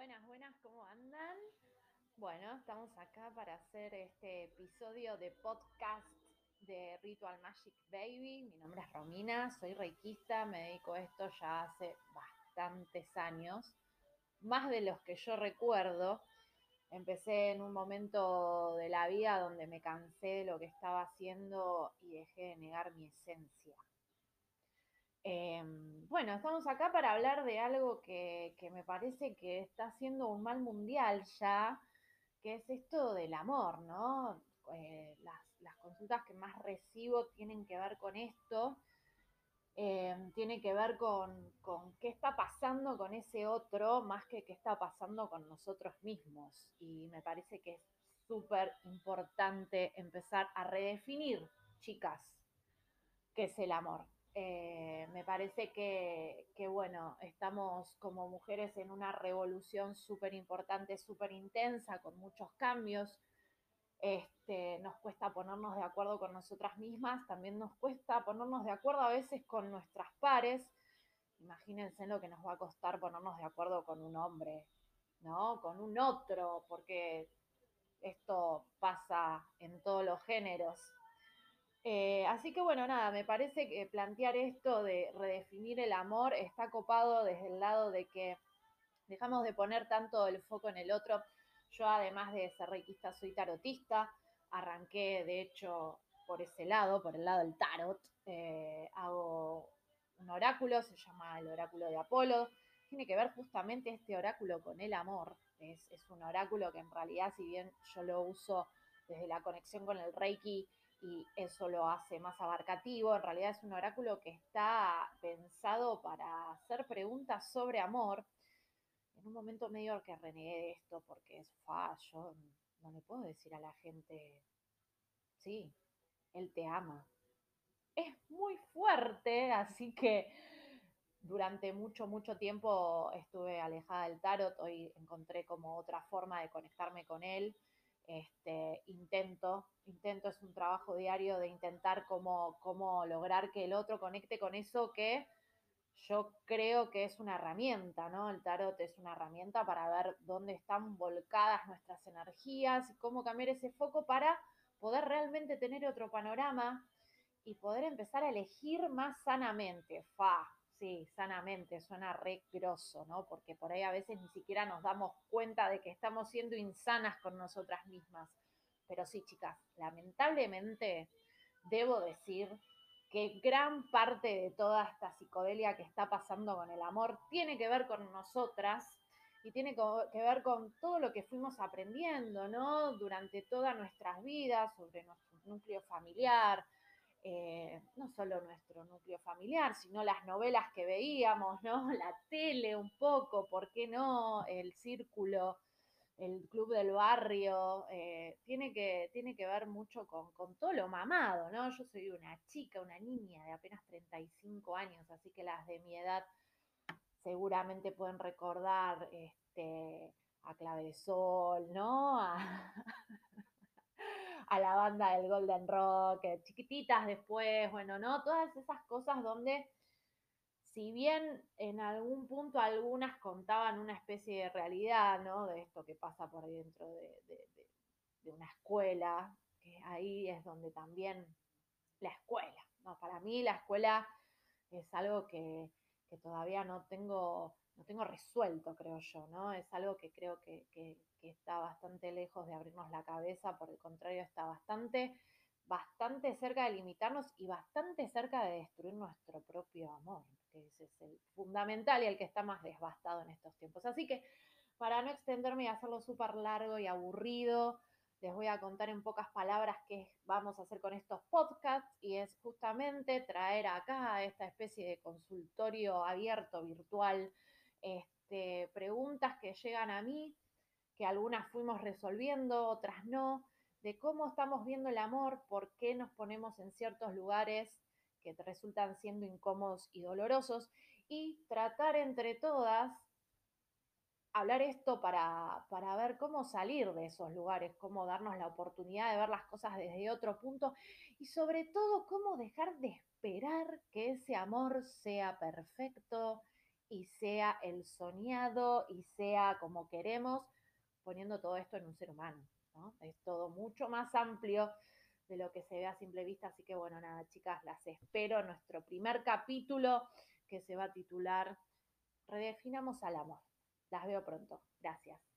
Buenas, buenas, ¿cómo andan? Bueno, estamos acá para hacer este episodio de podcast de Ritual Magic Baby. Mi nombre es Romina, soy reikista, me dedico a esto ya hace bastantes años, más de los que yo recuerdo. Empecé en un momento de la vida donde me cansé de lo que estaba haciendo y dejé de negar mi esencia. Em, bueno, estamos acá para hablar de algo que, me parece que está haciendo un mal mundial ya, que es esto del amor, ¿no? Eh, las, consultas que más recibo tienen que ver con esto, em, tiene que ver con, con, qué está pasando con ese otro más que qué está pasando con nosotros mismos. Y me parece que es súper importante empezar a redefinir, chicas, qué es el amor. Eh, me parece que, bueno, estamos como mujeres en una revolución súper importante, súper intensa, con muchos cambios. Este, nos cuesta ponernos de acuerdo con nosotras mismas, también nos cuesta ponernos de acuerdo a veces con nuestras pares. Imagínense lo que nos va a costar ponernos de acuerdo con un hombre, ¿no? Con un otro, porque esto pasa en todos los géneros. Eh, así que bueno, nada, me parece que plantear esto de redefinir el amor está copado desde el lado de que dejamos de poner tanto el foco en el otro. Yo además de ser reikista soy tarotista, arranqué de hecho por ese lado, por el lado del tarot, eh, hago un oráculo, se llama el oráculo de Apolo, tiene que ver justamente este oráculo con el amor, es, es un oráculo que en realidad si bien yo lo uso desde la conexión con el Reiki, y eso lo hace más abarcativo. En realidad es un oráculo que está pensado para hacer preguntas sobre amor. En un momento medio que renegué de esto porque es fallo, no le puedo decir a la gente, sí, él te ama. Es muy fuerte, así que durante mucho, mucho tiempo estuve alejada del tarot, hoy encontré como otra forma de conectarme con él este, intento, intento es un trabajo diario de intentar cómo, cómo lograr que el otro conecte con eso que yo creo que es una herramienta, ¿no? El tarot es una herramienta para ver dónde están volcadas nuestras energías y cómo cambiar ese foco para poder realmente tener otro panorama y poder empezar a elegir más sanamente. Fa, Sí, sanamente, suena re grosso, ¿no? Porque por ahí a veces ni siquiera nos damos cuenta de que estamos siendo insanas con nosotras mismas. Pero sí, chicas, lamentablemente debo decir que gran parte de toda esta psicodelia que está pasando con el amor tiene que ver con nosotras y tiene que ver con todo lo que fuimos aprendiendo, ¿no? Durante todas nuestras vidas, sobre nuestro núcleo familiar, no solo nuestro núcleo familiar, sino las novelas que veíamos, ¿no? La tele un poco, ¿por qué no? El círculo, el club del barrio, eh, tiene, que, tiene que ver mucho con, con, todo lo mamado, ¿no? Yo soy una chica, una niña de apenas 35 años, así que las de mi edad seguramente pueden recordar este, a Clave Sol, ¿no? la banda del Golden Rock, eh, chiquititas después, bueno, ¿no? Todas esas cosas donde, si bien en algún punto algunas contaban una especie de realidad, ¿no? De esto que pasa por dentro de, de una escuela, que ahí es donde también la escuela, ¿no? Para mí la escuela es algo que, que todavía no tengo no tengo resuelto, creo yo, ¿no? Es algo que creo que, está bastante lejos de abrirnos la cabeza, por el contrario, está bastante, bastante cerca de limitarnos y bastante cerca de destruir nuestro propio amor, que ese es el fundamental y el que está más devastado en estos tiempos. Así que, para no extenderme y hacerlo súper largo y aburrido, les voy a contar en pocas palabras qué vamos a hacer con estos podcasts y es justamente traer acá esta especie de consultorio abierto, virtual, este, preguntas que llegan a mí, que algunas fuimos resolviendo, otras no, de cómo estamos viendo el amor, por qué nos ponemos en ciertos lugares que resultan siendo incómodos y dolorosos, y tratar entre todas hablar esto para, para, ver cómo salir de esos lugares, cómo darnos la oportunidad de ver las cosas desde otro punto y sobre todo cómo dejar de esperar que ese amor sea perfecto y sea el soñado y sea como queremos, poniendo todo esto en un ser humano. ¿no? Es todo mucho más amplio de lo que se ve a simple vista. Así que bueno, nada, chicas, las espero en nuestro primer capítulo que se va a titular Redefinamos al amor. Las veo pronto. Gracias.